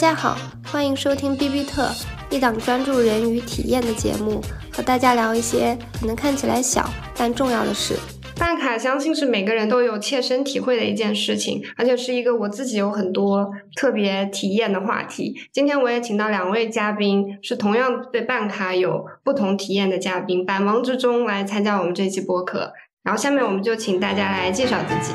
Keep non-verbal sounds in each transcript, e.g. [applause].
大家好，欢迎收听 B B 特，一档专注人与体验的节目，和大家聊一些可能看起来小但重要的事。办卡相信是每个人都有切身体会的一件事情，而且是一个我自己有很多特别体验的话题。今天我也请到两位嘉宾，是同样对办卡有不同体验的嘉宾，百忙之中来参加我们这期播客。然后下面我们就请大家来介绍自己。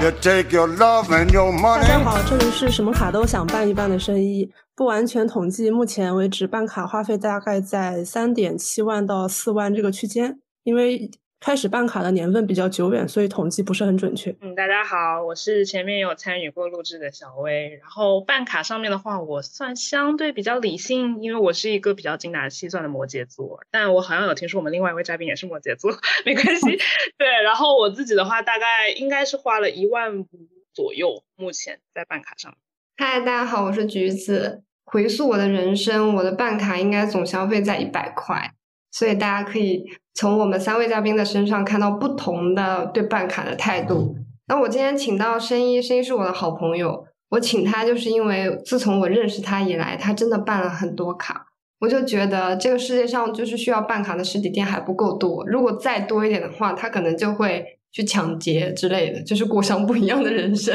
大家好，这里是什么卡都想办一办的生意。不完全统计，目前为止办卡花费大概在三点七万到四万这个区间。因为开始办卡的年份比较久远，所以统计不是很准确。嗯，大家好，我是前面有参与过录制的小薇。然后办卡上面的话，我算相对比较理性，因为我是一个比较精打细算的摩羯座。但我好像有听说我们另外一位嘉宾也是摩羯座，没关系。[laughs] 对，然后我自己的话，大概应该是花了一万五左右，目前在办卡上。嗨，大家好，我是橘子。回溯我的人生，我的办卡应该总消费在一百块。所以大家可以从我们三位嘉宾的身上看到不同的对办卡的态度。那我今天请到申一，申一是我的好朋友，我请他就是因为自从我认识他以来，他真的办了很多卡，我就觉得这个世界上就是需要办卡的实体店还不够多，如果再多一点的话，他可能就会去抢劫之类的，就是过上不一样的人生，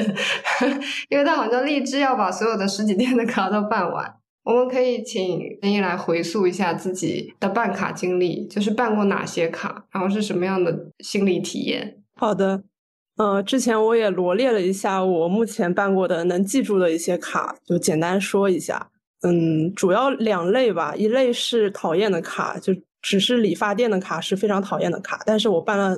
[laughs] 因为他好像立志要把所有的实体店的卡都办完。我们可以请申一来回溯一下自己的办卡经历，就是办过哪些卡，然后是什么样的心理体验？好的，呃，之前我也罗列了一下我目前办过的能记住的一些卡，就简单说一下。嗯，主要两类吧，一类是讨厌的卡，就只是理发店的卡是非常讨厌的卡，但是我办了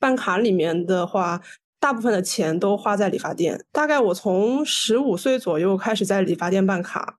办卡里面的话，大部分的钱都花在理发店。大概我从十五岁左右开始在理发店办卡。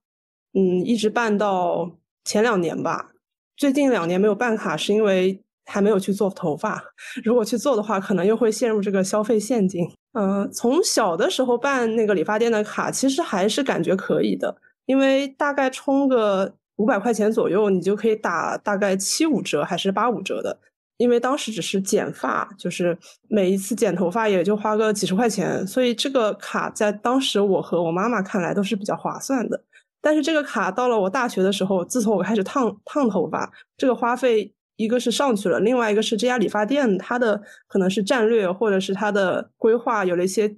嗯，一直办到前两年吧。最近两年没有办卡，是因为还没有去做头发。[laughs] 如果去做的话，可能又会陷入这个消费陷阱。嗯，从小的时候办那个理发店的卡，其实还是感觉可以的，因为大概充个五百块钱左右，你就可以打大概七五折还是八五折的。因为当时只是剪发，就是每一次剪头发也就花个几十块钱，所以这个卡在当时我和我妈妈看来都是比较划算的。但是这个卡到了我大学的时候，自从我开始烫烫头发，这个花费一个是上去了，另外一个是这家理发店它的可能是战略或者是它的规划有了一些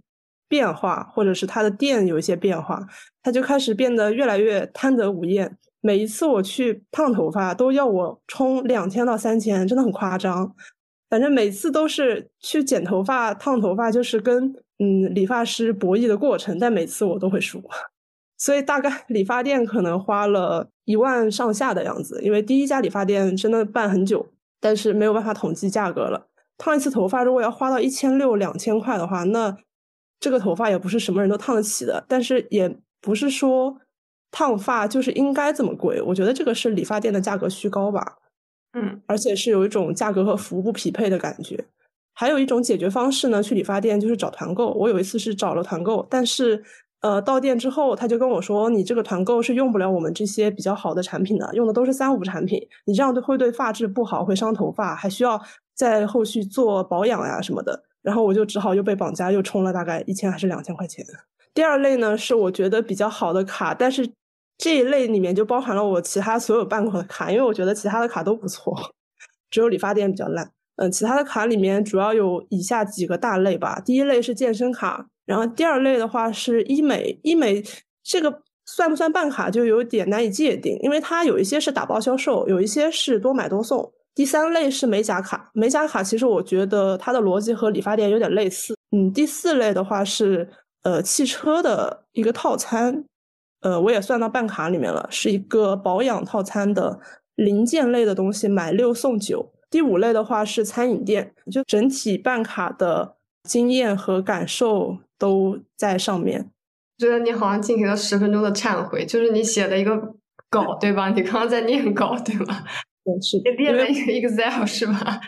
变化，或者是它的店有一些变化，它就开始变得越来越贪得无厌。每一次我去烫头发都要我充两千到三千，真的很夸张。反正每次都是去剪头发、烫头发，就是跟嗯理发师博弈的过程，但每次我都会输。所以大概理发店可能花了一万上下的样子，因为第一家理发店真的办很久，但是没有办法统计价格了。烫一次头发如果要花到一千六两千块的话，那这个头发也不是什么人都烫得起的。但是也不是说烫发就是应该这么贵，我觉得这个是理发店的价格虚高吧。嗯，而且是有一种价格和服务不匹配的感觉。还有一种解决方式呢，去理发店就是找团购。我有一次是找了团购，但是。呃，到店之后，他就跟我说：“你这个团购是用不了我们这些比较好的产品的，用的都是三无产品。你这样对会对发质不好，会伤头发，还需要在后续做保养呀什么的。”然后我就只好又被绑架，又充了大概一千还是两千块钱。第二类呢，是我觉得比较好的卡，但是这一类里面就包含了我其他所有办过的卡，因为我觉得其他的卡都不错，[laughs] 只有理发店比较烂。嗯，其他的卡里面主要有以下几个大类吧。第一类是健身卡。然后第二类的话是医美，医美这个算不算办卡就有点难以界定，因为它有一些是打包销售，有一些是多买多送。第三类是美甲卡，美甲卡其实我觉得它的逻辑和理发店有点类似。嗯，第四类的话是呃汽车的一个套餐，呃我也算到办卡里面了，是一个保养套餐的零件类的东西，买六送九。第五类的话是餐饮店，就整体办卡的。经验和感受都在上面。觉得你好像进行了十分钟的忏悔，就是你写了一个稿，对吧？你刚刚在念稿，对吧？嗯，是。你列了一个 Excel 是吧？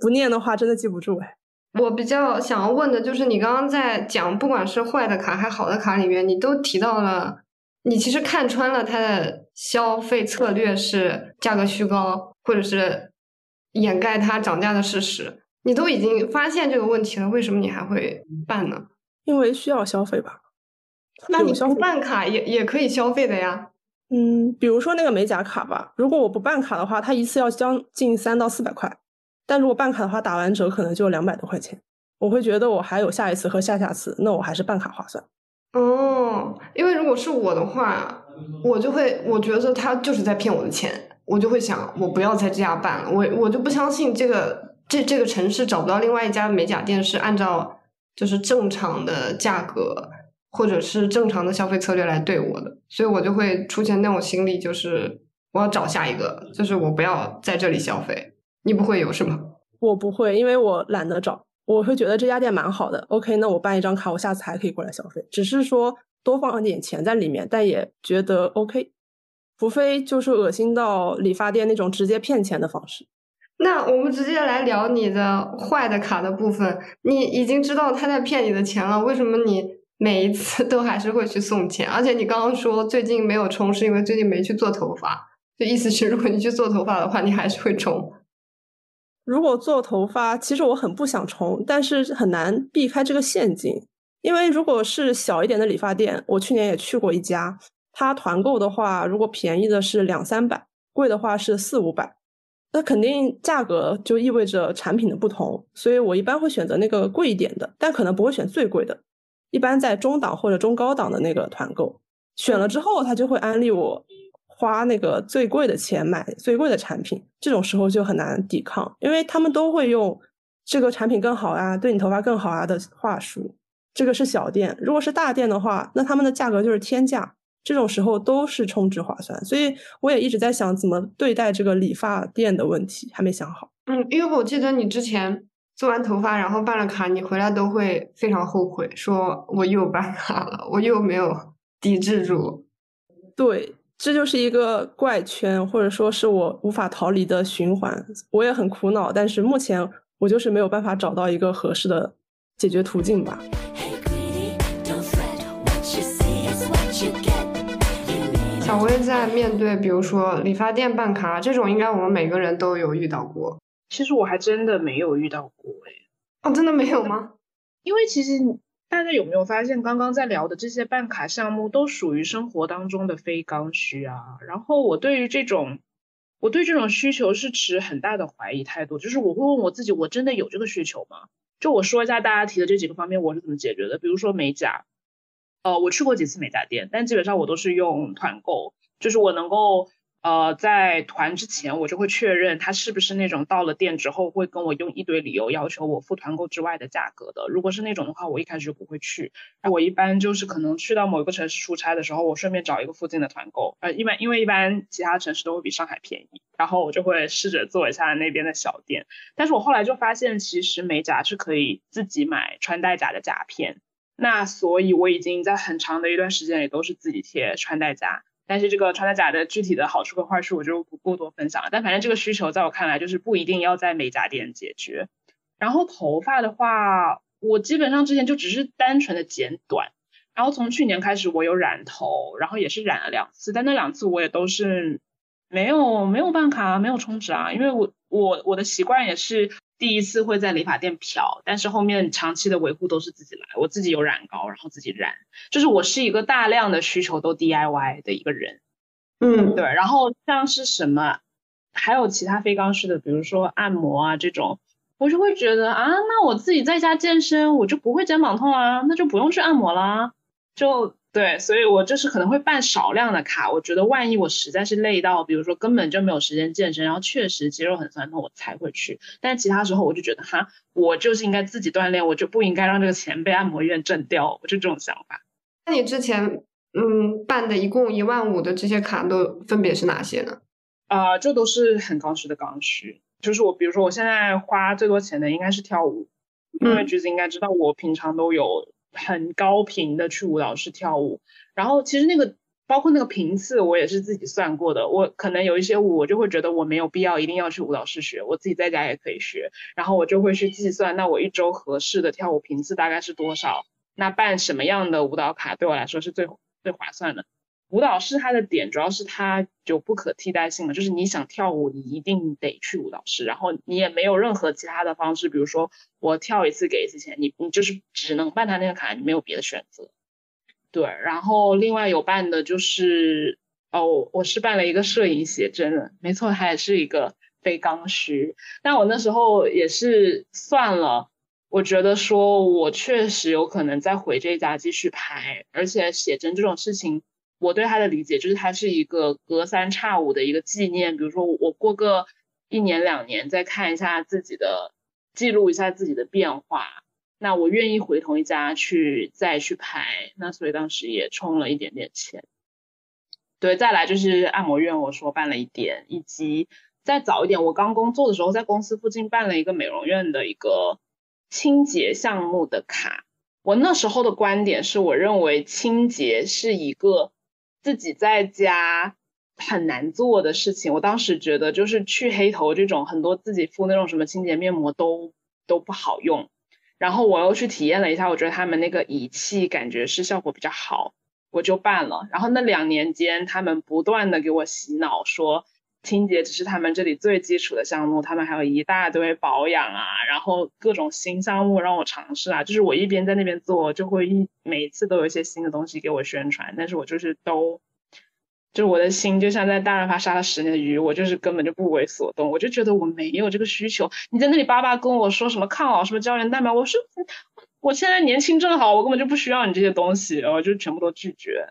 不念的话，真的记不住哎。我比较想要问的就是，你刚刚在讲，不管是坏的卡还好的卡里面，你都提到了，你其实看穿了它的消费策略是价格虚高，或者是掩盖它涨价的事实。你都已经发现这个问题了，为什么你还会办呢？因为需要消费吧。那你不办卡也也可以消费的呀。嗯，比如说那个美甲卡吧，如果我不办卡的话，它一次要将近三到四百块，但如果办卡的话，打完折可能就两百多块钱。我会觉得我还有下一次和下下次，那我还是办卡划算。哦，因为如果是我的话，我就会我觉得他就是在骗我的钱，我就会想我不要再这样办了，我我就不相信这个这这个城市找不到另外一家美甲店是按照就是正常的价格或者是正常的消费策略来对我的，所以我就会出现那种心理，就是我要找下一个，就是我不要在这里消费。你不会有是吗？我不会，因为我懒得找。我会觉得这家店蛮好的，OK，那我办一张卡，我下次还可以过来消费，只是说多放点钱在里面，但也觉得 OK，除非就是恶心到理发店那种直接骗钱的方式。那我们直接来聊你的坏的卡的部分，你已经知道他在骗你的钱了，为什么你每一次都还是会去送钱？而且你刚刚说最近没有充，是因为最近没去做头发，就意思是如果你去做头发的话，你还是会充。如果做头发，其实我很不想充，但是很难避开这个陷阱。因为如果是小一点的理发店，我去年也去过一家，它团购的话，如果便宜的是两三百，贵的话是四五百，那肯定价格就意味着产品的不同。所以我一般会选择那个贵一点的，但可能不会选最贵的，一般在中档或者中高档的那个团购。选了之后，他就会安利我。花那个最贵的钱买最贵的产品，这种时候就很难抵抗，因为他们都会用这个产品更好啊，对你头发更好啊的话术。这个是小店，如果是大店的话，那他们的价格就是天价。这种时候都是充值划算，所以我也一直在想怎么对待这个理发店的问题，还没想好。嗯，因为我记得你之前做完头发，然后办了卡，你回来都会非常后悔，说我又办卡了，我又没有抵制住。对。这就是一个怪圈，或者说是我无法逃离的循环。我也很苦恼，但是目前我就是没有办法找到一个合适的解决途径吧。小薇在面对，比如说理发店办卡这种，应该我们每个人都有遇到过。其实我还真的没有遇到过，哎，哦，真的没有吗？因为其实。大家有没有发现，刚刚在聊的这些办卡项目都属于生活当中的非刚需啊？然后我对于这种，我对这种需求是持很大的怀疑态度，就是我会问我自己，我真的有这个需求吗？就我说一下大家提的这几个方面，我是怎么解决的。比如说美甲，呃，我去过几次美甲店，但基本上我都是用团购，就是我能够。呃，在团之前，我就会确认他是不是那种到了店之后会跟我用一堆理由要求我付团购之外的价格的。如果是那种的话，我一开始就不会去。我一般就是可能去到某一个城市出差的时候，我顺便找一个附近的团购。呃，一般因为一般其他城市都会比上海便宜，然后我就会试着做一下那边的小店。但是我后来就发现，其实美甲是可以自己买穿戴甲的甲片，那所以我已经在很长的一段时间里都是自己贴穿戴甲。但是这个穿戴甲的具体的好处和坏处我就不过多分享了。但反正这个需求在我看来就是不一定要在美甲店解决。然后头发的话，我基本上之前就只是单纯的剪短。然后从去年开始我有染头，然后也是染了两次，但那两次我也都是没有没有办卡，没有充值啊，因为我我我的习惯也是。第一次会在理发店漂，但是后面长期的维护都是自己来，我自己有染膏，然后自己染，就是我是一个大量的需求都 DIY 的一个人，嗯，对。然后像是什么，还有其他非刚需的，比如说按摩啊这种，我就会觉得啊，那我自己在家健身，我就不会肩膀痛啊，那就不用去按摩啦，就。对，所以我就是可能会办少量的卡，我觉得万一我实在是累到，比如说根本就没有时间健身，然后确实肌肉很酸痛，我才会去。但其他时候我就觉得哈，我就是应该自己锻炼，我就不应该让这个钱被按摩院挣掉，我就这种想法。那你之前嗯办的一共一万五的这些卡都分别是哪些呢？啊，这都是很刚需的刚需，就是我比如说我现在花最多钱的应该是跳舞，因为橘子应该知道我平常都有。很高频的去舞蹈室跳舞，然后其实那个包括那个频次，我也是自己算过的。我可能有一些舞，我就会觉得我没有必要一定要去舞蹈室学，我自己在家也可以学。然后我就会去计算，那我一周合适的跳舞频次大概是多少？那办什么样的舞蹈卡对我来说是最最划算的？舞蹈室它的点主要是它有不可替代性的，就是你想跳舞，你一定得去舞蹈室，然后你也没有任何其他的方式，比如说我跳一次给一次钱，你你就是只能办他那个卡，你没有别的选择。对，然后另外有办的就是哦，我是办了一个摄影写真的，没错，还是一个非刚需。但我那时候也是算了，我觉得说我确实有可能再回这家继续拍，而且写真这种事情，我对它的理解就是它是一个隔三差五的一个纪念，比如说我过个一年两年再看一下自己的，记录一下自己的变化。那我愿意回同一家去再去拍，那所以当时也充了一点点钱。对，再来就是按摩院，我说办了一点，以及再早一点，我刚工作的时候在公司附近办了一个美容院的一个清洁项目的卡。我那时候的观点是我认为清洁是一个自己在家很难做的事情。我当时觉得就是去黑头这种很多自己敷那种什么清洁面膜都都不好用。然后我又去体验了一下，我觉得他们那个仪器感觉是效果比较好，我就办了。然后那两年间，他们不断的给我洗脑说，清洁只是他们这里最基础的项目，他们还有一大堆保养啊，然后各种新项目让我尝试啊。就是我一边在那边做，就会一每一次都有一些新的东西给我宣传，但是我就是都。就是我的心就像在大润发杀了十年的鱼，我就是根本就不为所动，我就觉得我没有这个需求。你在那里叭叭跟我说什么抗老什么胶原蛋白，我说我现在年轻正好，我根本就不需要你这些东西，我就全部都拒绝。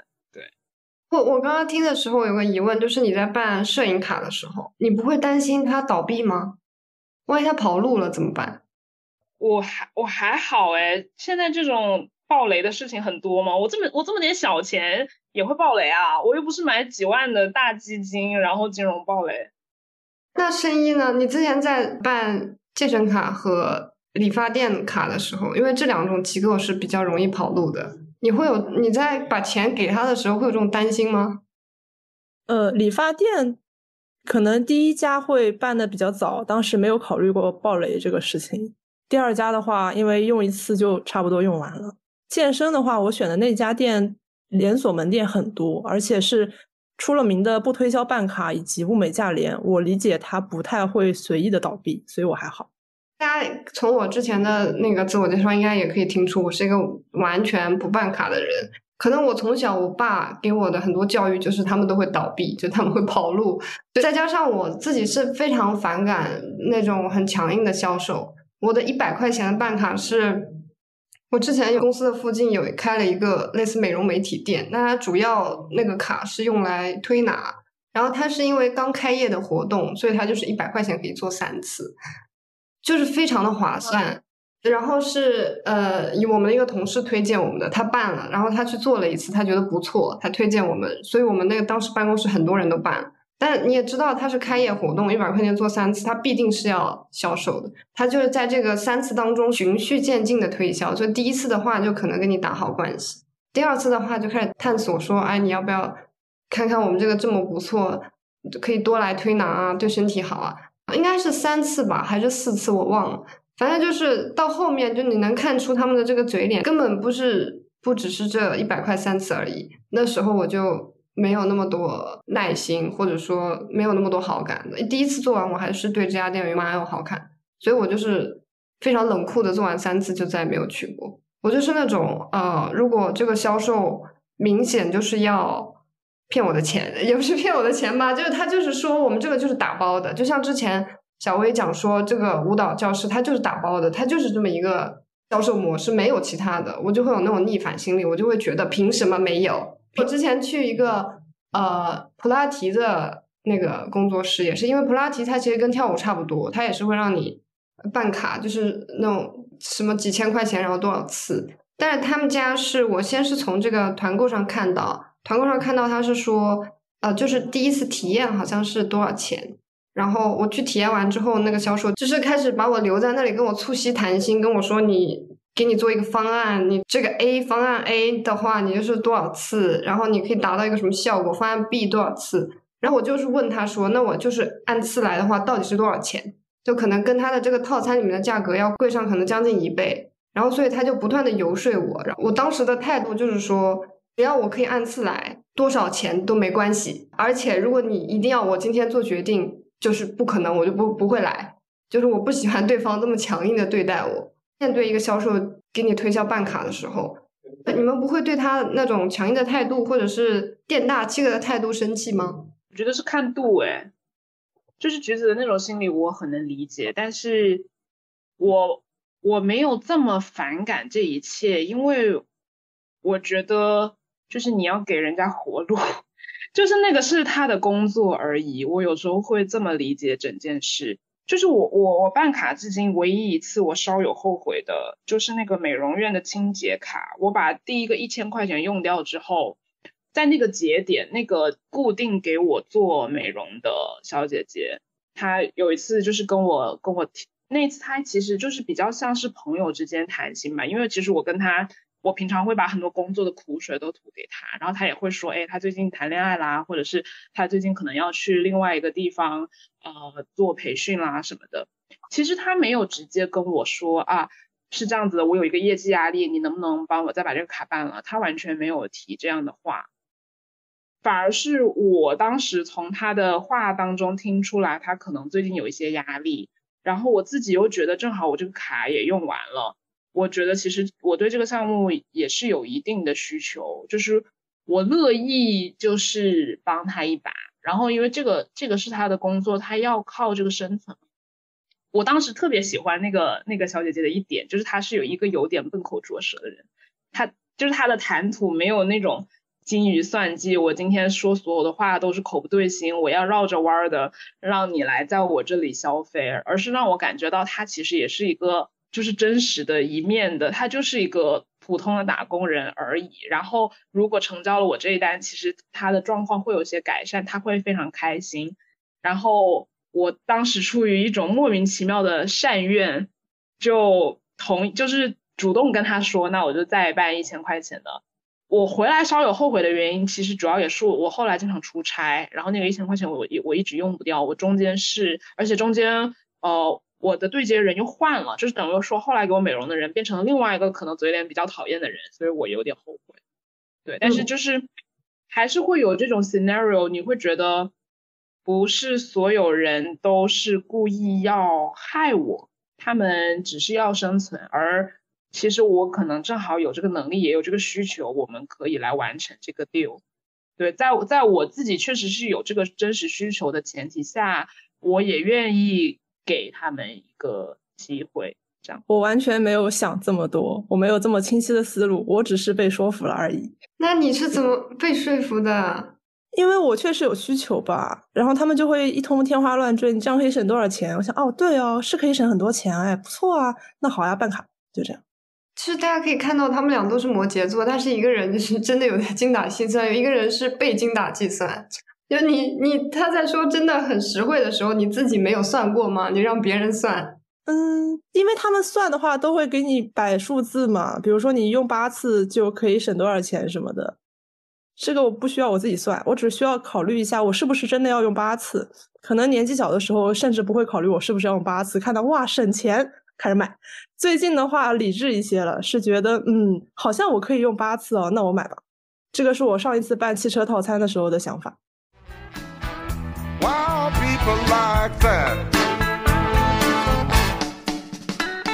对，我我刚刚听的时候有个疑问，就是你在办摄影卡的时候，你不会担心它倒闭吗？万一它跑路了怎么办？我还我还好哎，现在这种暴雷的事情很多嘛？我这么我这么点小钱。也会爆雷啊！我又不是买几万的大基金，然后金融爆雷。那生意呢？你之前在办健身卡和理发店卡的时候，因为这两种机构是比较容易跑路的，你会有你在把钱给他的时候会有这种担心吗？呃，理发店可能第一家会办的比较早，当时没有考虑过爆雷这个事情。第二家的话，因为用一次就差不多用完了。健身的话，我选的那家店。连锁门店很多，而且是出了名的不推销办卡以及物美价廉。我理解它不太会随意的倒闭，所以我还好。大家从我之前的那个自我介绍，应该也可以听出我是一个完全不办卡的人。可能我从小我爸给我的很多教育就是他们都会倒闭，就他们会跑路。再加上我自己是非常反感那种很强硬的销售。我的一百块钱的办卡是。我之前有公司的附近有开了一个类似美容美体店，那它主要那个卡是用来推拿，然后它是因为刚开业的活动，所以它就是一百块钱可以做三次，就是非常的划算。然后是呃，以我们的一个同事推荐我们的，他办了，然后他去做了一次，他觉得不错，他推荐我们，所以我们那个当时办公室很多人都办。但你也知道，他是开业活动，一百块钱做三次，他必定是要销售的。他就是在这个三次当中循序渐进的推销。所以第一次的话，就可能跟你打好关系；第二次的话，就开始探索说，哎，你要不要看看我们这个这么不错，可以多来推拿啊，对身体好啊？应该是三次吧，还是四次？我忘了。反正就是到后面，就你能看出他们的这个嘴脸，根本不是不只是这一百块三次而已。那时候我就。没有那么多耐心，或者说没有那么多好感。第一次做完，我还是对这家店员蛮有好感，所以我就是非常冷酷的做完三次就再也没有去过。我就是那种呃，如果这个销售明显就是要骗我的钱，[laughs] 也不是骗我的钱吧，就是他就是说我们这个就是打包的，就像之前小薇讲说这个舞蹈教室，它就是打包的，它就是这么一个销售模式，没有其他的，我就会有那种逆反心理，我就会觉得凭什么没有？我之前去一个呃普拉提的那个工作室，也是因为普拉提它其实跟跳舞差不多，它也是会让你办卡，就是那种什么几千块钱，然后多少次。但是他们家是我先是从这个团购上看到，团购上看到他是说，呃，就是第一次体验好像是多少钱，然后我去体验完之后，那个销售就是开始把我留在那里，跟我促膝谈心，跟我说你。给你做一个方案，你这个 A 方案 A 的话，你就是多少次，然后你可以达到一个什么效果？方案 B 多少次？然后我就是问他说，那我就是按次来的话，到底是多少钱？就可能跟他的这个套餐里面的价格要贵上可能将近一倍。然后所以他就不断的游说我，然后我当时的态度就是说，只要我可以按次来，多少钱都没关系。而且如果你一定要我今天做决定，就是不可能，我就不不会来。就是我不喜欢对方这么强硬的对待我。面对一个销售给你推销办卡的时候，你们不会对他那种强硬的态度，或者是店大欺客的态度生气吗？我觉得是看度诶，就是橘子的那种心理我很能理解，但是我我没有这么反感这一切，因为我觉得就是你要给人家活路，就是那个是他的工作而已。我有时候会这么理解整件事。就是我我我办卡至今唯一一次我稍有后悔的，就是那个美容院的清洁卡。我把第一个一千块钱用掉之后，在那个节点，那个固定给我做美容的小姐姐，她有一次就是跟我跟我提，那次她其实就是比较像是朋友之间谈心嘛，因为其实我跟她。我平常会把很多工作的苦水都吐给他，然后他也会说，哎，他最近谈恋爱啦，或者是他最近可能要去另外一个地方，呃，做培训啦什么的。其实他没有直接跟我说啊，是这样子的，我有一个业绩压力，你能不能帮我再把这个卡办了？他完全没有提这样的话，反而是我当时从他的话当中听出来，他可能最近有一些压力，然后我自己又觉得正好我这个卡也用完了。我觉得其实我对这个项目也是有一定的需求，就是我乐意就是帮他一把，然后因为这个这个是他的工作，他要靠这个生存。我当时特别喜欢那个那个小姐姐的一点，就是她是有一个有点笨口拙舌的人，她就是她的谈吐没有那种精于算计，我今天说所有的话都是口不对心，我要绕着弯儿的让你来在我这里消费，而是让我感觉到她其实也是一个。就是真实的一面的，他就是一个普通的打工人而已。然后，如果成交了我这一单，其实他的状况会有些改善，他会非常开心。然后，我当时出于一种莫名其妙的善愿，就同就是主动跟他说，那我就再办一千块钱的。我回来稍有后悔的原因，其实主要也是我后来经常出差，然后那个一千块钱我一我一直用不掉，我中间是，而且中间呃。我的对接人又换了，就是等于说后来给我美容的人变成了另外一个可能嘴脸比较讨厌的人，所以我有点后悔。对，但是就是还是会有这种 scenario，你会觉得不是所有人都是故意要害我，他们只是要生存，而其实我可能正好有这个能力，也有这个需求，我们可以来完成这个 deal。对，在在我自己确实是有这个真实需求的前提下，我也愿意。给他们一个机会，这样我完全没有想这么多，我没有这么清晰的思路，我只是被说服了而已。那你是怎么被说服的？因为我确实有需求吧，然后他们就会一通天花乱坠，你这样可以省多少钱？我想，哦，对哦，是可以省很多钱，哎，不错啊，那好呀，办卡，就这样。其实大家可以看到，他们俩都是摩羯座，但是一个人就是真的有点精打细算，有一个人是被精打细算。就你你他在说真的很实惠的时候，你自己没有算过吗？你让别人算？嗯，因为他们算的话都会给你摆数字嘛，比如说你用八次就可以省多少钱什么的。这个我不需要我自己算，我只需要考虑一下我是不是真的要用八次。可能年纪小的时候甚至不会考虑我是不是要用八次，看到哇省钱开始买。最近的话理智一些了，是觉得嗯好像我可以用八次哦，那我买吧。这个是我上一次办汽车套餐的时候的想法。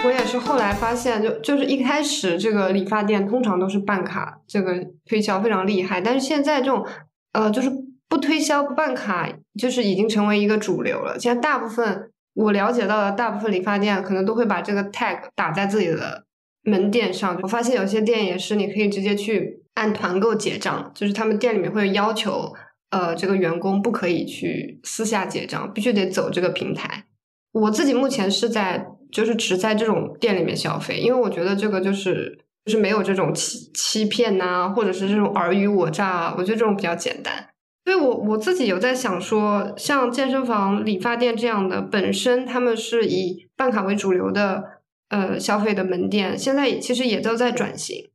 我也是后来发现，就就是一开始这个理发店通常都是办卡，这个推销非常厉害。但是现在这种呃，就是不推销不办卡，就是已经成为一个主流了。现在大部分我了解到的大部分理发店可能都会把这个 tag 打在自己的门店上。我发现有些店也是，你可以直接去按团购结账，就是他们店里面会要求。呃，这个员工不可以去私下结账，必须得走这个平台。我自己目前是在，就是只在这种店里面消费，因为我觉得这个就是就是没有这种欺欺骗呐，或者是这种尔虞我诈，啊我觉得这种比较简单。所以我我自己有在想说，像健身房、理发店这样的，本身他们是以办卡为主流的呃消费的门店，现在其实也都在转型，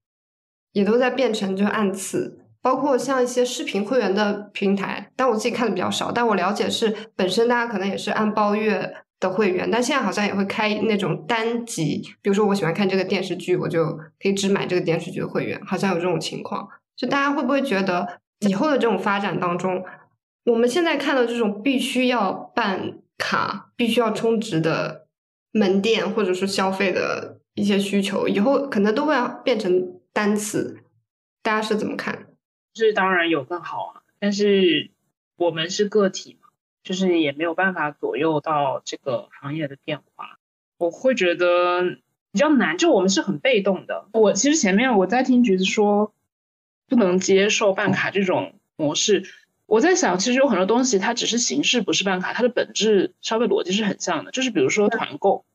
也都在变成就按次。包括像一些视频会员的平台，但我自己看的比较少。但我了解是本身大家可能也是按包月的会员，但现在好像也会开那种单集，比如说我喜欢看这个电视剧，我就可以只买这个电视剧的会员，好像有这种情况。就大家会不会觉得以后的这种发展当中，我们现在看到这种必须要办卡、必须要充值的门店，或者是消费的一些需求，以后可能都会变成单次？大家是怎么看？是当然有更好啊，但是我们是个体嘛，就是也没有办法左右到这个行业的变化。我会觉得比较难，就我们是很被动的。我其实前面我在听橘子说不能接受办卡这种模式，我在想，其实有很多东西它只是形式，不是办卡，它的本质消费逻辑是很像的。就是比如说团购，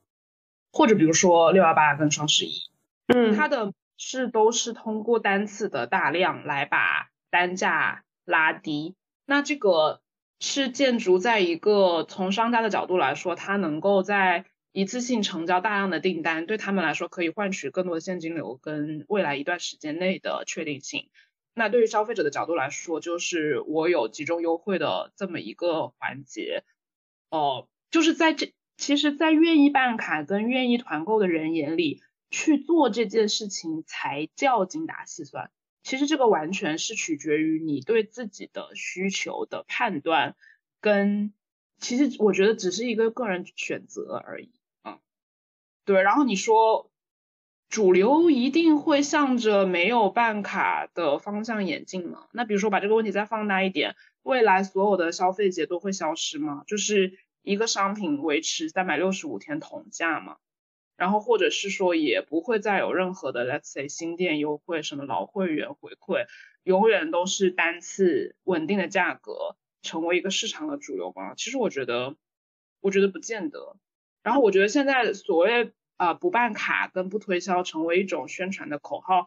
或者比如说六幺八跟双十一，嗯，它的是都是通过单次的大量来把单价拉低。那这个是建筑在一个从商家的角度来说，它能够在一次性成交大量的订单，对他们来说可以换取更多的现金流跟未来一段时间内的确定性。那对于消费者的角度来说，就是我有集中优惠的这么一个环节。哦，就是在这，其实，在愿意办卡跟愿意团购的人眼里，去做这件事情才叫精打细算。其实这个完全是取决于你对自己的需求的判断，跟其实我觉得只是一个个人选择而已。嗯对，然后你说主流一定会向着没有办卡的方向演进吗？那比如说把这个问题再放大一点，未来所有的消费节都会消失吗？就是一个商品维持三百六十五天同价吗？然后或者是说也不会再有任何的 let's say 新店优惠，什么老会员回馈，永远都是单次稳定的价格成为一个市场的主流吗？其实我觉得，我觉得不见得。然后我觉得现在所谓啊不办卡跟不推销成为一种宣传的口号，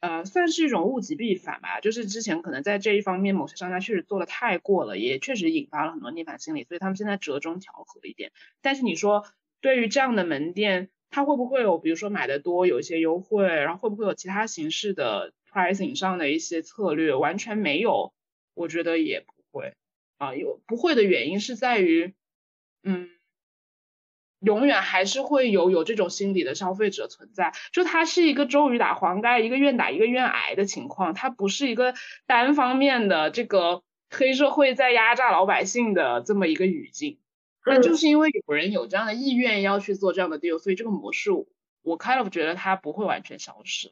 呃，算是一种物极必反吧。就是之前可能在这一方面某些商家确实做的太过了，也确实引发了很多逆反心理，所以他们现在折中调和一点。但是你说对于这样的门店，它会不会有比如说买的多有一些优惠，然后会不会有其他形式的 pricing 上的一些策略？完全没有，我觉得也不会啊。有不会的原因是在于，嗯。永远还是会有有这种心理的消费者存在，就它是一个周瑜打黄盖，一个愿打一个愿挨的情况，它不是一个单方面的这个黑社会在压榨老百姓的这么一个语境。那就是因为有人有这样的意愿要去做这样的 deal，所以这个模式我 kind of 觉得它不会完全消失。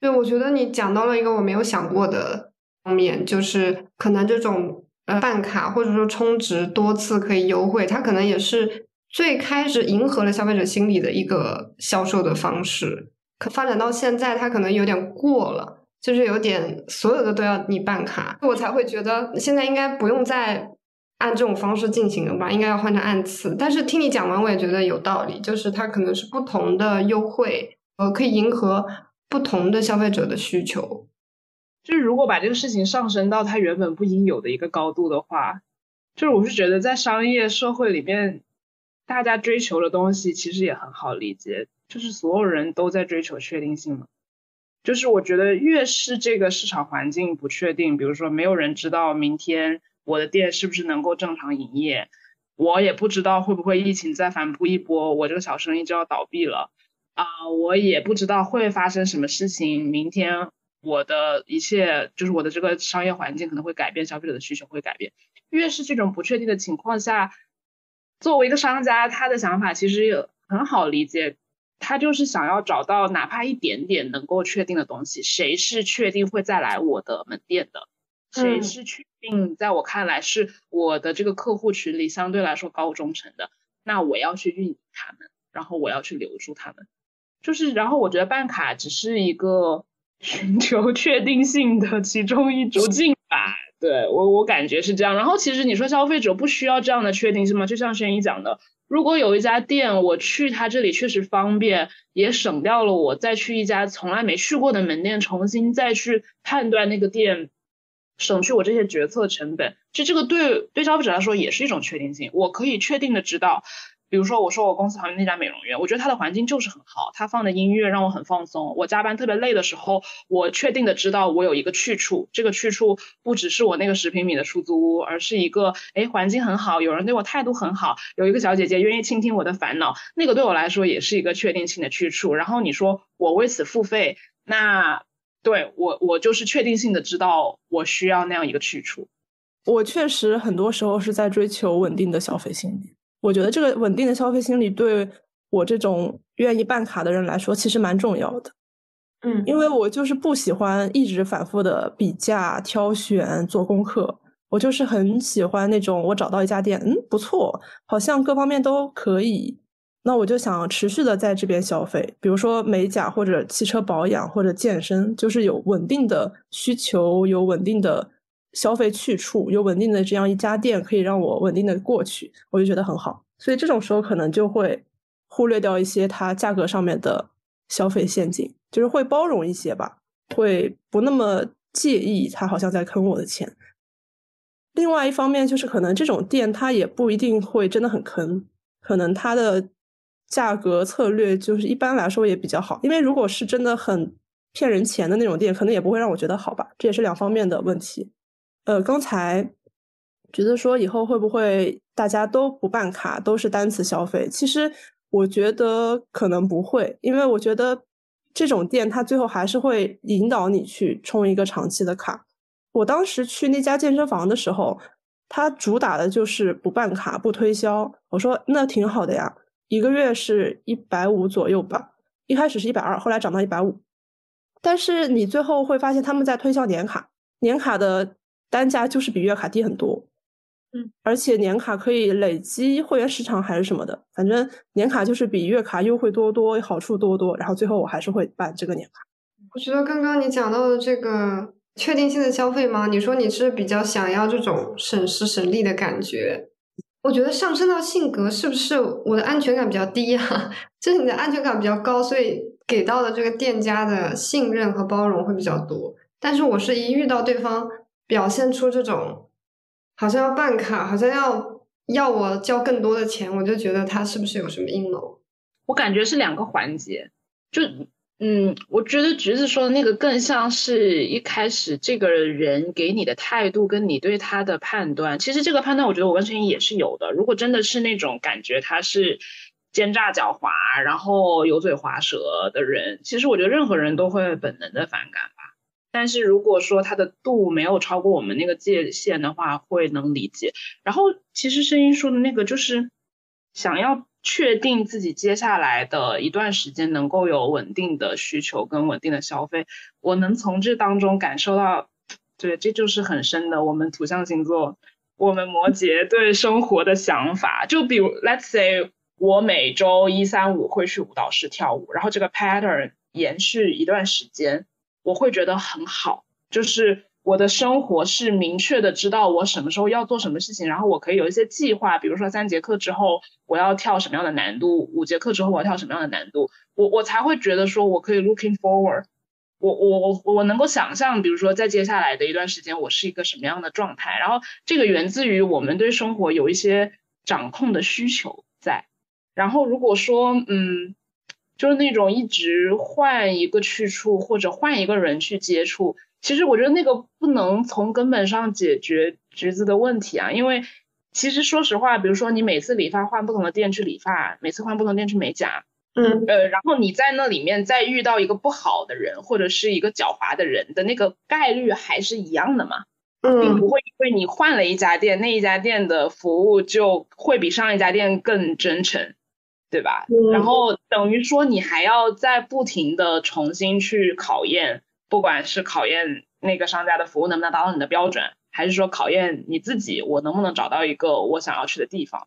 对，我觉得你讲到了一个我没有想过的方面，就是可能这种呃办卡或者说充值多次可以优惠，它可能也是。最开始迎合了消费者心理的一个销售的方式，可发展到现在，它可能有点过了，就是有点所有的都要你办卡，我才会觉得现在应该不用再按这种方式进行的吧，应该要换成按次。但是听你讲完，我也觉得有道理，就是它可能是不同的优惠，呃，可以迎合不同的消费者的需求。就是如果把这个事情上升到它原本不应有的一个高度的话，就是我是觉得在商业社会里面。大家追求的东西其实也很好理解，就是所有人都在追求确定性嘛。就是我觉得越是这个市场环境不确定，比如说没有人知道明天我的店是不是能够正常营业，我也不知道会不会疫情再反扑一波，我这个小生意就要倒闭了啊，我也不知道会发生什么事情，明天我的一切就是我的这个商业环境可能会改变，消费者的需求会改变。越是这种不确定的情况下。作为一个商家，他的想法其实也很好理解，他就是想要找到哪怕一点点能够确定的东西。谁是确定会再来我的门店的？谁是确定在我看来是我的这个客户群里相对来说高忠诚的？那我要去运营他们，然后我要去留住他们。就是，然后我觉得办卡只是一个 [laughs] 寻求确定性的其中一途径吧。对我，我感觉是这样。然后其实你说消费者不需要这样的确定性吗？就像轩一讲的，如果有一家店，我去他这里确实方便，也省掉了我再去一家从来没去过的门店重新再去判断那个店，省去我这些决策成本。就这个对对消费者来说也是一种确定性，我可以确定的知道。比如说，我说我公司旁边那家美容院，我觉得它的环境就是很好，它放的音乐让我很放松。我加班特别累的时候，我确定的知道我有一个去处，这个去处不只是我那个十平米的出租屋，而是一个哎环境很好，有人对我态度很好，有一个小姐姐愿意倾听我的烦恼，那个对我来说也是一个确定性的去处。然后你说我为此付费，那对我我就是确定性的知道我需要那样一个去处。我确实很多时候是在追求稳定的消费心理。我觉得这个稳定的消费心理对我这种愿意办卡的人来说，其实蛮重要的。嗯，因为我就是不喜欢一直反复的比价、挑选、做功课。我就是很喜欢那种，我找到一家店，嗯，不错，好像各方面都可以，那我就想持续的在这边消费。比如说美甲或者汽车保养或者健身，就是有稳定的需求，有稳定的消费去处，有稳定的这样一家店可以让我稳定的过去，我就觉得很好。所以这种时候可能就会忽略掉一些它价格上面的消费陷阱，就是会包容一些吧，会不那么介意他好像在坑我的钱。另外一方面就是可能这种店它也不一定会真的很坑，可能它的价格策略就是一般来说也比较好。因为如果是真的很骗人钱的那种店，可能也不会让我觉得好吧。这也是两方面的问题。呃，刚才觉得说以后会不会大家都不办卡，都是单次消费？其实我觉得可能不会，因为我觉得这种店它最后还是会引导你去充一个长期的卡。我当时去那家健身房的时候，他主打的就是不办卡、不推销。我说那挺好的呀，一个月是一百五左右吧。一开始是一百二，后来涨到一百五。但是你最后会发现他们在推销年卡，年卡的单价就是比月卡低很多。嗯，而且年卡可以累积会员时长还是什么的，反正年卡就是比月卡优惠多多，好处多多。然后最后我还是会办这个年卡。我觉得刚刚你讲到的这个。确定性的消费吗？你说你是比较想要这种省时省力的感觉，我觉得上升到性格是不是我的安全感比较低啊？就是你的安全感比较高，所以给到的这个店家的信任和包容会比较多。但是我是一遇到对方表现出这种好像要办卡，好像要要我交更多的钱，我就觉得他是不是有什么阴谋？我感觉是两个环节，就。嗯，我觉得橘子说的那个更像是一开始这个人给你的态度，跟你对他的判断。其实这个判断，我觉得我跟陈颖也是有的。如果真的是那种感觉他是奸诈狡猾，然后油嘴滑舌的人，其实我觉得任何人都会本能的反感吧。但是如果说他的度没有超过我们那个界限的话，会能理解。然后其实声音说的那个就是想要。确定自己接下来的一段时间能够有稳定的需求跟稳定的消费，我能从这当中感受到，对，这就是很深的我们土象星座，我们摩羯对生活的想法。就比如，let's say 我每周一三五会去舞蹈室跳舞，然后这个 pattern 延续一段时间，我会觉得很好，就是。我的生活是明确的，知道我什么时候要做什么事情，然后我可以有一些计划，比如说三节课之后我要跳什么样的难度，五节课之后我要跳什么样的难度，我我才会觉得说我可以 looking forward，我我我我能够想象，比如说在接下来的一段时间我是一个什么样的状态，然后这个源自于我们对生活有一些掌控的需求在，然后如果说嗯，就是那种一直换一个去处或者换一个人去接触。其实我觉得那个不能从根本上解决橘子的问题啊，因为其实说实话，比如说你每次理发换不同的店去理发，每次换不同店去美甲，嗯，呃，然后你在那里面再遇到一个不好的人或者是一个狡猾的人的那个概率还是一样的嘛，嗯，并不会因为你换了一家店，那一家店的服务就会比上一家店更真诚，对吧？然后等于说你还要再不停的重新去考验。不管是考验那个商家的服务能不能达到你的标准，还是说考验你自己，我能不能找到一个我想要去的地方，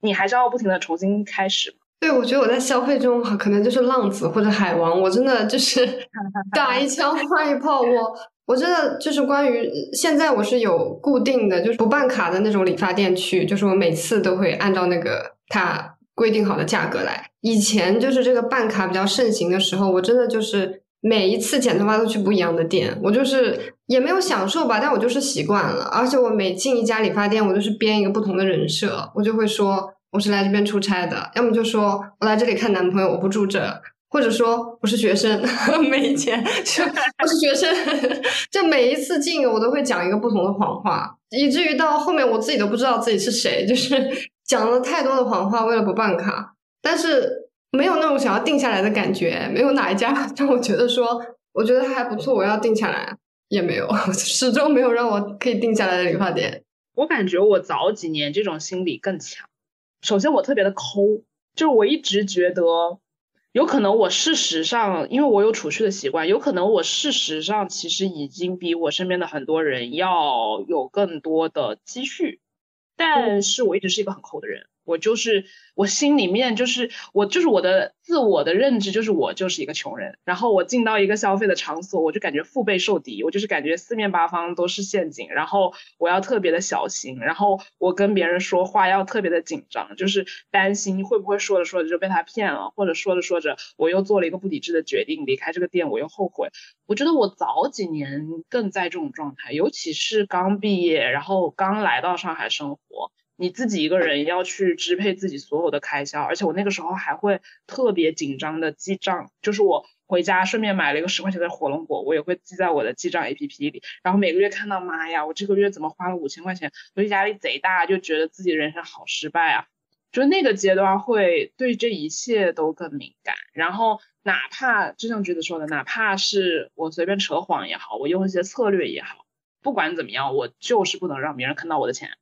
你还是要不停的重新开始。对，我觉得我在消费中可能就是浪子或者海王，我真的就是 [laughs] 打一枪换一炮。我我真的就是关于现在我是有固定的，就是不办卡的那种理发店去，就是我每次都会按照那个他规定好的价格来。以前就是这个办卡比较盛行的时候，我真的就是。每一次剪头发都去不一样的店，我就是也没有享受吧，但我就是习惯了。而且我每进一家理发店，我都是编一个不同的人设，我就会说我是来这边出差的，要么就说我来这里看男朋友，我不住这，或者说我是学生，[laughs] 没钱，就我是学生。[laughs] 就每一次进，我都会讲一个不同的谎话，以至于到后面我自己都不知道自己是谁，就是讲了太多的谎话，为了不办卡，但是。没有那种想要定下来的感觉，没有哪一家让我觉得说，我觉得还不错，我要定下来，也没有，[laughs] 始终没有让我可以定下来的理发店。我感觉我早几年这种心理更强。首先，我特别的抠，就是我一直觉得有可能我事实上，因为我有储蓄的习惯，有可能我事实上其实已经比我身边的很多人要有更多的积蓄，但是我一直是一个很抠的人。我就是我心里面就是我就是我的自我的认知就是我就是一个穷人，然后我进到一个消费的场所，我就感觉腹背受敌，我就是感觉四面八方都是陷阱，然后我要特别的小心，然后我跟别人说话要特别的紧张，就是担心会不会说着说着就被他骗了，或者说着说着我又做了一个不理智的决定离开这个店，我又后悔。我觉得我早几年更在这种状态，尤其是刚毕业，然后刚来到上海生活。你自己一个人要去支配自己所有的开销，而且我那个时候还会特别紧张的记账，就是我回家顺便买了一个十块钱的火龙果，我也会记在我的记账 A P P 里，然后每个月看到妈呀，我这个月怎么花了五千块钱，所以压力贼大，就觉得自己人生好失败啊，就那个阶段会对这一切都更敏感，然后哪怕就像橘子说的，哪怕是我随便扯谎也好，我用一些策略也好，不管怎么样，我就是不能让别人看到我的钱。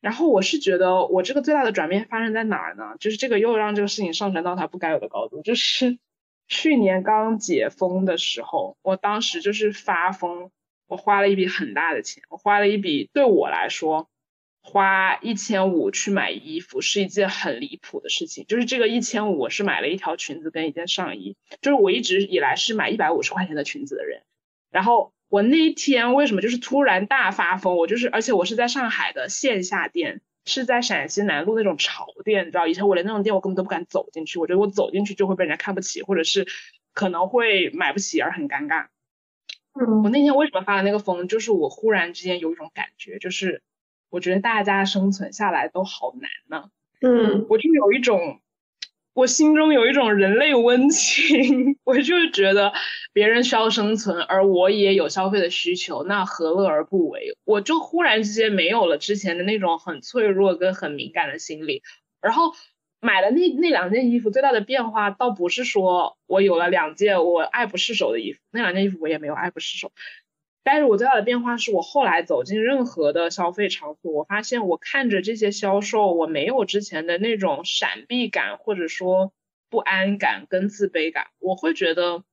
然后我是觉得，我这个最大的转变发生在哪儿呢？就是这个又让这个事情上升到它不该有的高度。就是 [laughs] 去年刚解封的时候，我当时就是发疯，我花了一笔很大的钱，我花了一笔对我来说，花一千五去买衣服是一件很离谱的事情。就是这个一千五，我是买了一条裙子跟一件上衣。就是我一直以来是买一百五十块钱的裙子的人，然后。我那一天为什么就是突然大发疯？我就是，而且我是在上海的线下店，是在陕西南路那种潮店，你知道，以前我连那种店我根本都不敢走进去，我觉得我走进去就会被人家看不起，或者是可能会买不起而很尴尬。嗯，我那天为什么发了那个疯？就是我忽然之间有一种感觉，就是我觉得大家生存下来都好难呢。嗯，我就有一种。我心中有一种人类温情，[laughs] 我就是觉得别人需要生存，而我也有消费的需求，那何乐而不为？我就忽然之间没有了之前的那种很脆弱跟很敏感的心理，然后买了那那两件衣服，最大的变化倒不是说我有了两件我爱不释手的衣服，那两件衣服我也没有爱不释手。但是我最大的变化是我后来走进任何的消费场所，我发现我看着这些销售，我没有之前的那种闪避感，或者说不安感跟自卑感。我会觉得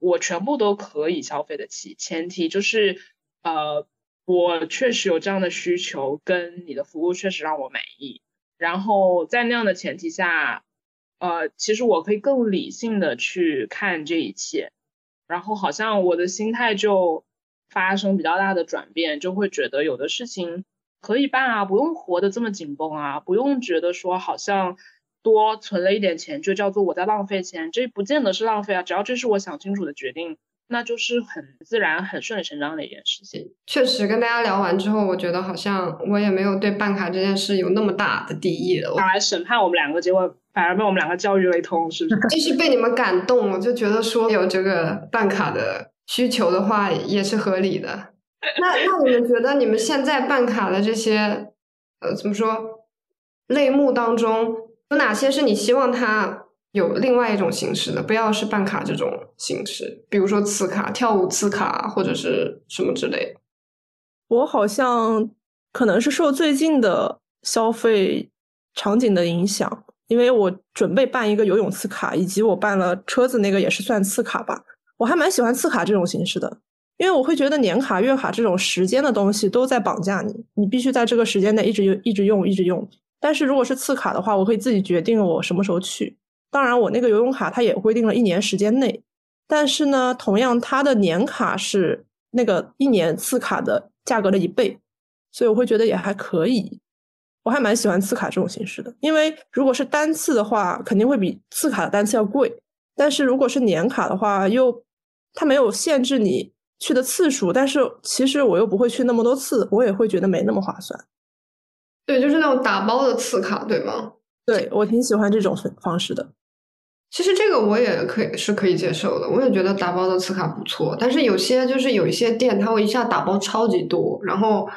我全部都可以消费得起，前提就是呃，我确实有这样的需求，跟你的服务确实让我满意。然后在那样的前提下，呃，其实我可以更理性的去看这一切，然后好像我的心态就。发生比较大的转变，就会觉得有的事情可以办啊，不用活得这么紧绷啊，不用觉得说好像多存了一点钱就叫做我在浪费钱，这不见得是浪费啊，只要这是我想清楚的决定，那就是很自然、很顺理成章的一件事情。确实，跟大家聊完之后，我觉得好像我也没有对办卡这件事有那么大的敌意了。他来审判我们两个，结果反而被我们两个教育了一通，是不是？[laughs] 就是被你们感动，我就觉得说有这个办卡的。需求的话也是合理的。那那你们觉得你们现在办卡的这些呃怎么说类目当中有哪些是你希望它有另外一种形式的？不要是办卡这种形式，比如说次卡、跳舞次卡或者是什么之类的。我好像可能是受最近的消费场景的影响，因为我准备办一个游泳次卡，以及我办了车子那个也是算次卡吧。我还蛮喜欢次卡这种形式的，因为我会觉得年卡、月卡这种时间的东西都在绑架你，你必须在这个时间内一直用、一直用、一直用。但是如果是次卡的话，我可以自己决定我什么时候去。当然，我那个游泳卡它也规定了一年时间内，但是呢，同样它的年卡是那个一年次卡的价格的一倍，所以我会觉得也还可以。我还蛮喜欢次卡这种形式的，因为如果是单次的话，肯定会比次卡的单次要贵，但是如果是年卡的话，又它没有限制你去的次数，但是其实我又不会去那么多次，我也会觉得没那么划算。对，就是那种打包的次卡，对吗？对我挺喜欢这种方式的。其实这个我也可以是可以接受的，我也觉得打包的次卡不错。但是有些就是有一些店，它会一下打包超级多，然后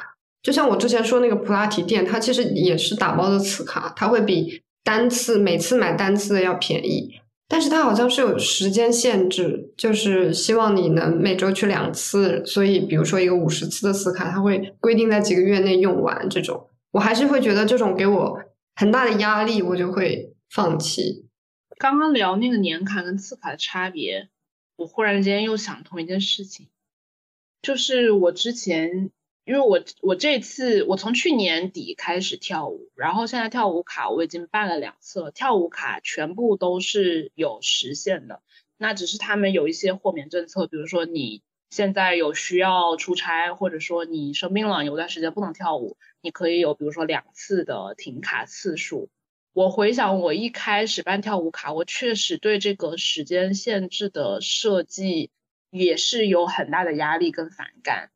就像我之前说那个普拉提店，它其实也是打包的次卡，它会比单次每次买单次的要便宜。但是它好像是有时间限制，就是希望你能每周去两次，所以比如说一个五十次的磁卡，它会规定在几个月内用完。这种我还是会觉得这种给我很大的压力，我就会放弃。刚刚聊那个年卡跟次卡的差别，我忽然间又想通一件事情，就是我之前，因为我我这次我从去年底开始跳舞，然后现在跳舞卡我已经办了两次了，跳舞卡全部都是有实现的，那只是他们有一些豁免政策，比如说你现在有需要出差，或者说你生病了，有段时间不能跳舞，你可以有比如说两次的停卡次数。我回想我一开始办跳舞卡，我确实对这个时间限制的设计也是有很大的压力跟反感。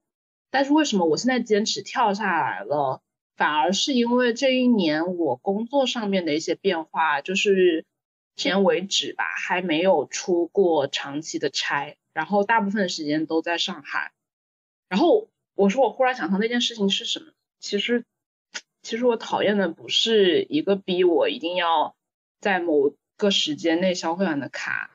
但是为什么我现在坚持跳下来了？反而是因为这一年我工作上面的一些变化，就是目前为止吧，还没有出过长期的差，然后大部分时间都在上海。然后我说我忽然想到那件事情是什么？其实。其实我讨厌的不是一个逼我一定要在某个时间内消费完的卡，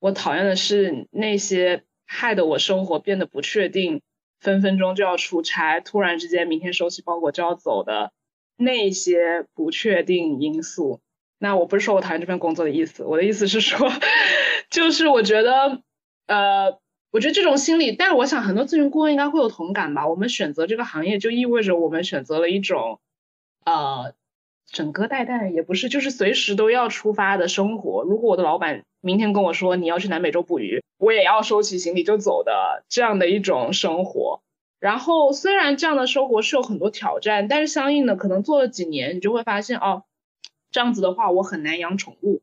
我讨厌的是那些害得我生活变得不确定，分分钟就要出差，突然之间明天收起包裹就要走的那些不确定因素。那我不是说我讨厌这份工作的意思，我的意思是说，[laughs] 就是我觉得，呃，我觉得这种心理，但是我想很多咨询顾问应该会有同感吧。我们选择这个行业，就意味着我们选择了一种。呃，整个带带也不是，就是随时都要出发的生活。如果我的老板明天跟我说你要去南美洲捕鱼，我也要收起行李就走的这样的一种生活。然后虽然这样的生活是有很多挑战，但是相应的可能做了几年，你就会发现哦，这样子的话我很难养宠物，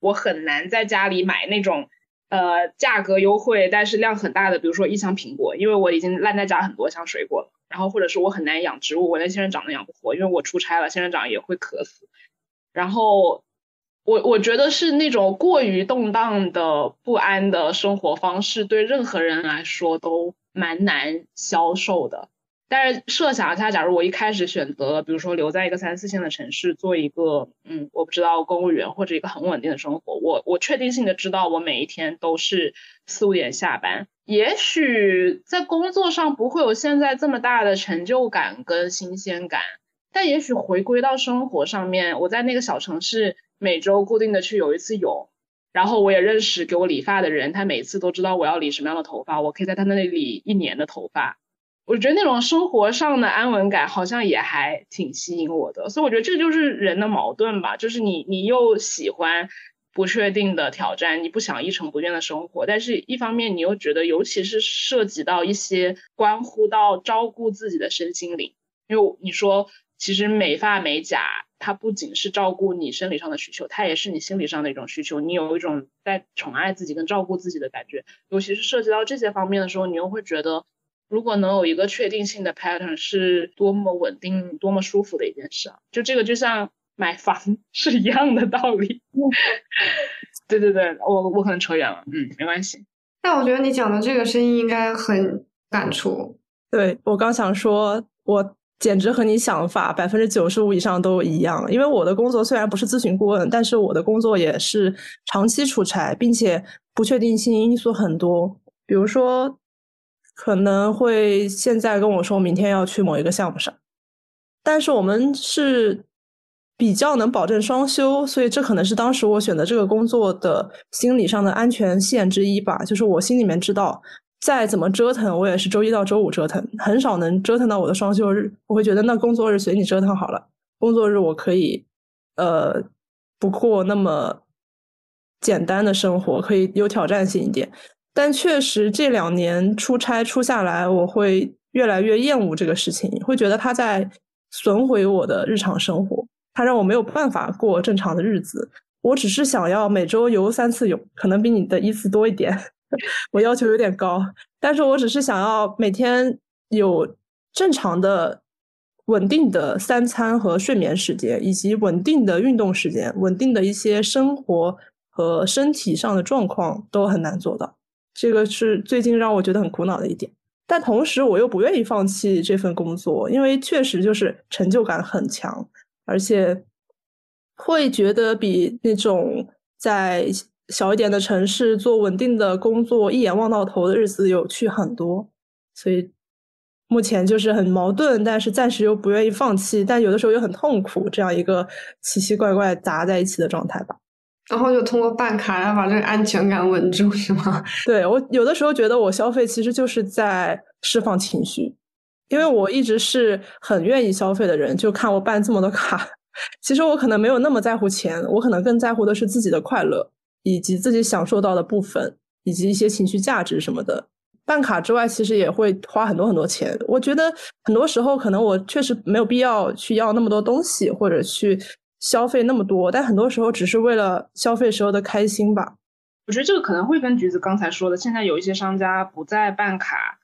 我很难在家里买那种呃价格优惠但是量很大的，比如说一箱苹果，因为我已经烂在家很多箱水果了。然后或者是我很难养植物，我连仙人掌都养不活，因为我出差了，仙人掌也会渴死。然后我我觉得是那种过于动荡的不安的生活方式，对任何人来说都蛮难消受的。但是设想一下，假如我一开始选择，比如说留在一个三四线的城市，做一个嗯，我不知道公务员或者一个很稳定的生活，我我确定性的知道我每一天都是四五点下班。也许在工作上不会有现在这么大的成就感跟新鲜感，但也许回归到生活上面，我在那个小城市每周固定的去游一次泳，然后我也认识给我理发的人，他每次都知道我要理什么样的头发，我可以在他那里理一年的头发。我觉得那种生活上的安稳感好像也还挺吸引我的，所以我觉得这就是人的矛盾吧，就是你你又喜欢。不确定的挑战，你不想一成不变的生活，但是一方面你又觉得，尤其是涉及到一些关乎到照顾自己的身心灵，因为你说其实美发美甲，它不仅是照顾你生理上的需求，它也是你心理上的一种需求，你有一种在宠爱自己跟照顾自己的感觉，尤其是涉及到这些方面的时候，你又会觉得，如果能有一个确定性的 pattern，是多么稳定、多么舒服的一件事啊！就这个就像。买房是一样的道理，[laughs] 对对对，我我可能扯远了，嗯，没关系。但我觉得你讲的这个声音应该很感触。对我刚想说，我简直和你想法百分之九十五以上都一样。因为我的工作虽然不是咨询顾问，但是我的工作也是长期出差，并且不确定性因素很多。比如说，可能会现在跟我说明天要去某一个项目上，但是我们是。比较能保证双休，所以这可能是当时我选择这个工作的心理上的安全线之一吧。就是我心里面知道，再怎么折腾，我也是周一到周五折腾，很少能折腾到我的双休日。我会觉得那工作日随你折腾好了，工作日我可以呃不过那么简单的生活，可以有挑战性一点。但确实这两年出差出下来，我会越来越厌恶这个事情，会觉得他在损毁我的日常生活。他让我没有办法过正常的日子。我只是想要每周游三次泳，可能比你的一次多一点。[laughs] 我要求有点高，但是我只是想要每天有正常的、稳定的三餐和睡眠时间，以及稳定的运动时间，稳定的一些生活和身体上的状况都很难做到。这个是最近让我觉得很苦恼的一点。但同时，我又不愿意放弃这份工作，因为确实就是成就感很强。而且会觉得比那种在小一点的城市做稳定的工作、一眼望到头的日子有趣很多，所以目前就是很矛盾，但是暂时又不愿意放弃，但有的时候又很痛苦，这样一个奇奇怪怪杂在一起的状态吧。然后就通过办卡来把这个安全感稳住，是吗？对我有的时候觉得我消费其实就是在释放情绪，因为我一直是很愿意消费的人。就看我办这么多卡，[laughs] 其实我可能没有那么在乎钱，我可能更在乎的是自己的快乐，以及自己享受到的部分，以及一些情绪价值什么的。办卡之外，其实也会花很多很多钱。我觉得很多时候可能我确实没有必要去要那么多东西，或者去。消费那么多，但很多时候只是为了消费时候的开心吧。我觉得这个可能会跟橘子刚才说的，现在有一些商家不再办卡，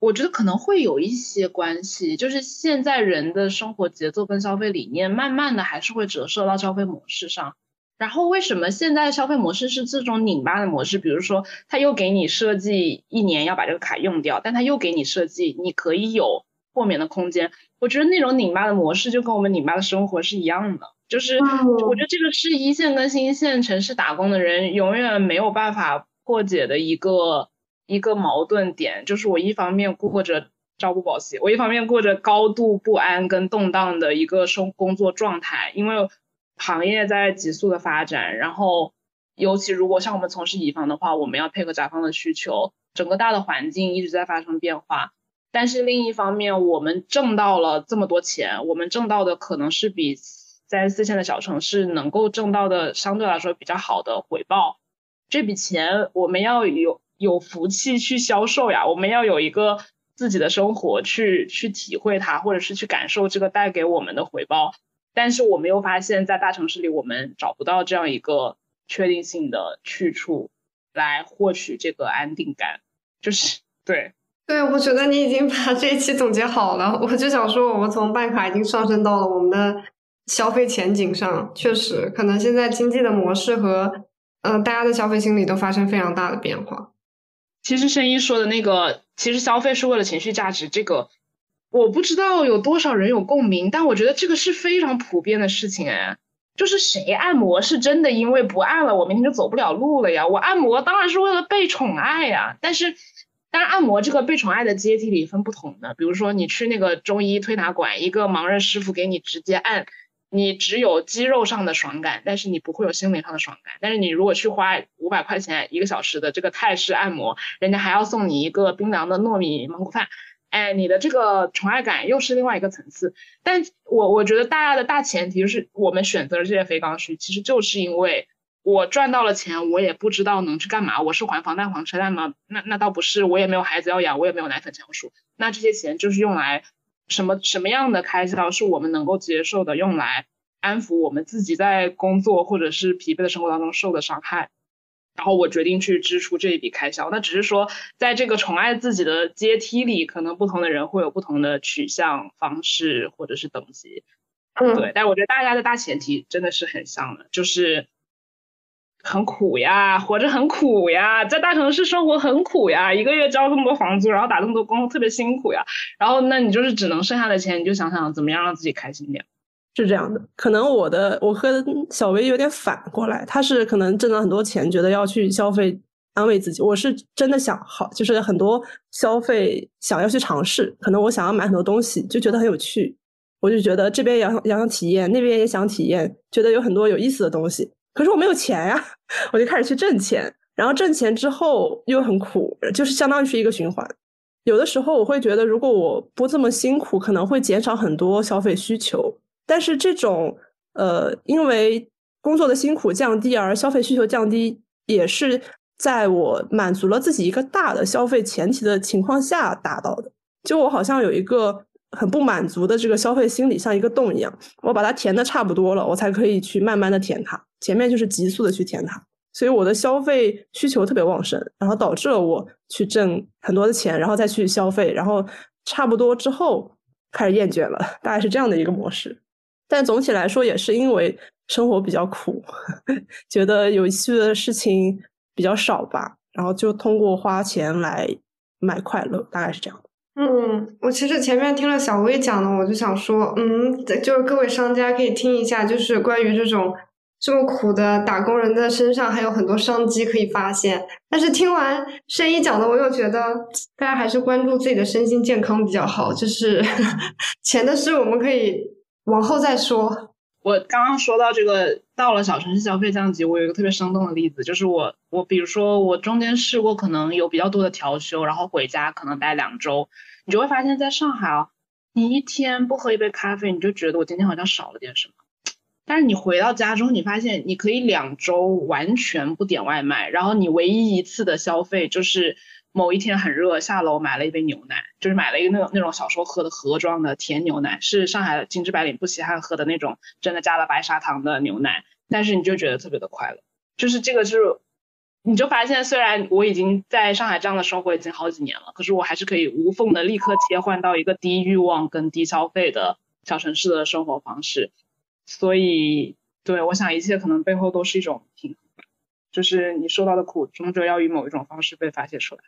我觉得可能会有一些关系。就是现在人的生活节奏跟消费理念，慢慢的还是会折射到消费模式上。然后为什么现在消费模式是这种拧巴的模式？比如说，他又给你设计一年要把这个卡用掉，但他又给你设计你可以有豁免的空间。我觉得那种拧巴的模式就跟我们拧巴的生活是一样的。就是我觉得这个是一线跟新一线城市打工的人永远没有办法破解的一个一个矛盾点。就是我一方面过着朝不保夕，我一方面过着高度不安跟动荡的一个生工作状态，因为行业在急速的发展，然后尤其如果像我们从事乙方的话，我们要配合甲方的需求，整个大的环境一直在发生变化。但是另一方面，我们挣到了这么多钱，我们挣到的可能是比。在四线的小城市能够挣到的相对来说比较好的回报，这笔钱我们要有有福气去销售呀，我们要有一个自己的生活去去体会它，或者是去感受这个带给我们的回报。但是我们又发现，在大城市里我们找不到这样一个确定性的去处来获取这个安定感，就是对对，我觉得你已经把这一期总结好了。我就想说，我们从办卡已经上升到了我们的。消费前景上确实可能现在经济的模式和呃大家的消费心理都发生非常大的变化。其实声音说的那个，其实消费是为了情绪价值，这个我不知道有多少人有共鸣，但我觉得这个是非常普遍的事情哎。就是谁按摩是真的因为不按了我明天就走不了路了呀？我按摩当然是为了被宠爱呀。但是当然按摩这个被宠爱的阶梯里分不同的，比如说你去那个中医推拿馆，一个盲人师傅给你直接按。你只有肌肉上的爽感，但是你不会有心灵上的爽感。但是你如果去花五百块钱一个小时的这个泰式按摩，人家还要送你一个冰凉的糯米蒙古饭，哎，你的这个宠爱感又是另外一个层次。但我我觉得大家的大前提就是，我们选择了这些非刚需，其实就是因为我赚到了钱，我也不知道能去干嘛。我是还房贷还车贷吗？那那倒不是，我也没有孩子要养，我也没有奶粉钱要输。那这些钱就是用来。什么什么样的开销是我们能够接受的，用来安抚我们自己在工作或者是疲惫的生活当中受的伤害，然后我决定去支出这一笔开销。那只是说，在这个宠爱自己的阶梯里，可能不同的人会有不同的取向方式或者是等级。嗯，对。但我觉得大家的大前提真的是很像的，就是。很苦呀，活着很苦呀，在大城市生活很苦呀，一个月交这么多房租，然后打这么多工，特别辛苦呀。然后那你就是只能剩下的钱，你就想想怎么样让自己开心点。是这样的，可能我的我和小薇有点反过来，他是可能挣了很多钱，觉得要去消费安慰自己。我是真的想好，就是很多消费想要去尝试，可能我想要买很多东西，就觉得很有趣，我就觉得这边也想想体验，那边也想体验，觉得有很多有意思的东西。可是我没有钱呀，我就开始去挣钱，然后挣钱之后又很苦，就是相当于是一个循环。有的时候我会觉得，如果我不这么辛苦，可能会减少很多消费需求。但是这种呃，因为工作的辛苦降低而消费需求降低，也是在我满足了自己一个大的消费前提的情况下达到的。就我好像有一个。很不满足的这个消费心理像一个洞一样，我把它填的差不多了，我才可以去慢慢的填它。前面就是急速的去填它，所以我的消费需求特别旺盛，然后导致了我去挣很多的钱，然后再去消费，然后差不多之后开始厌倦了，大概是这样的一个模式。但总体来说，也是因为生活比较苦，[laughs] 觉得有趣的事情比较少吧，然后就通过花钱来买快乐，大概是这样。嗯，我其实前面听了小薇讲的，我就想说，嗯，就是各位商家可以听一下，就是关于这种这么苦的打工人的身上还有很多商机可以发现。但是听完申一讲的，我又觉得大家还是关注自己的身心健康比较好。就是 [laughs] 钱的事，我们可以往后再说。我刚刚说到这个，到了小城市消费降级，我有一个特别生动的例子，就是我我比如说我中间试过可能有比较多的调休，然后回家可能待两周，你就会发现在上海啊，你一天不喝一杯咖啡，你就觉得我今天好像少了点什么。但是你回到家之后，你发现你可以两周完全不点外卖，然后你唯一一次的消费就是某一天很热，下楼买了一杯牛奶，就是买了一个那种那种小时候喝的盒装的甜牛奶，是上海精致白领不稀罕喝的那种，真的加了白砂糖的牛奶。但是你就觉得特别的快乐，就是这个是，你就发现虽然我已经在上海这样的生活已经好几年了，可是我还是可以无缝的立刻切换到一个低欲望跟低消费的小城市的生活方式。所以，对我想一切可能背后都是一种平衡，就是你受到的苦终究要以某一种方式被发泄出来。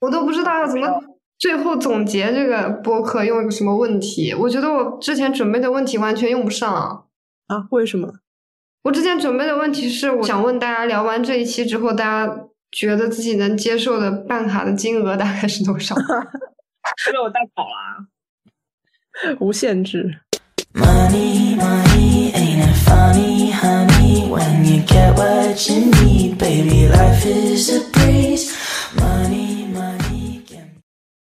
我都不知道要怎么最后总结这个播客，用一个什么问题？我觉得我之前准备的问题完全用不上啊？为什么？我之前准备的问题是，我想问大家，聊完这一期之后，大家觉得自己能接受的办卡的金额大概是多少？被我带跑了，[laughs] 无限制。Money, money, ain't it funny, honey? When you get what you need, baby, life is a breeze. Money.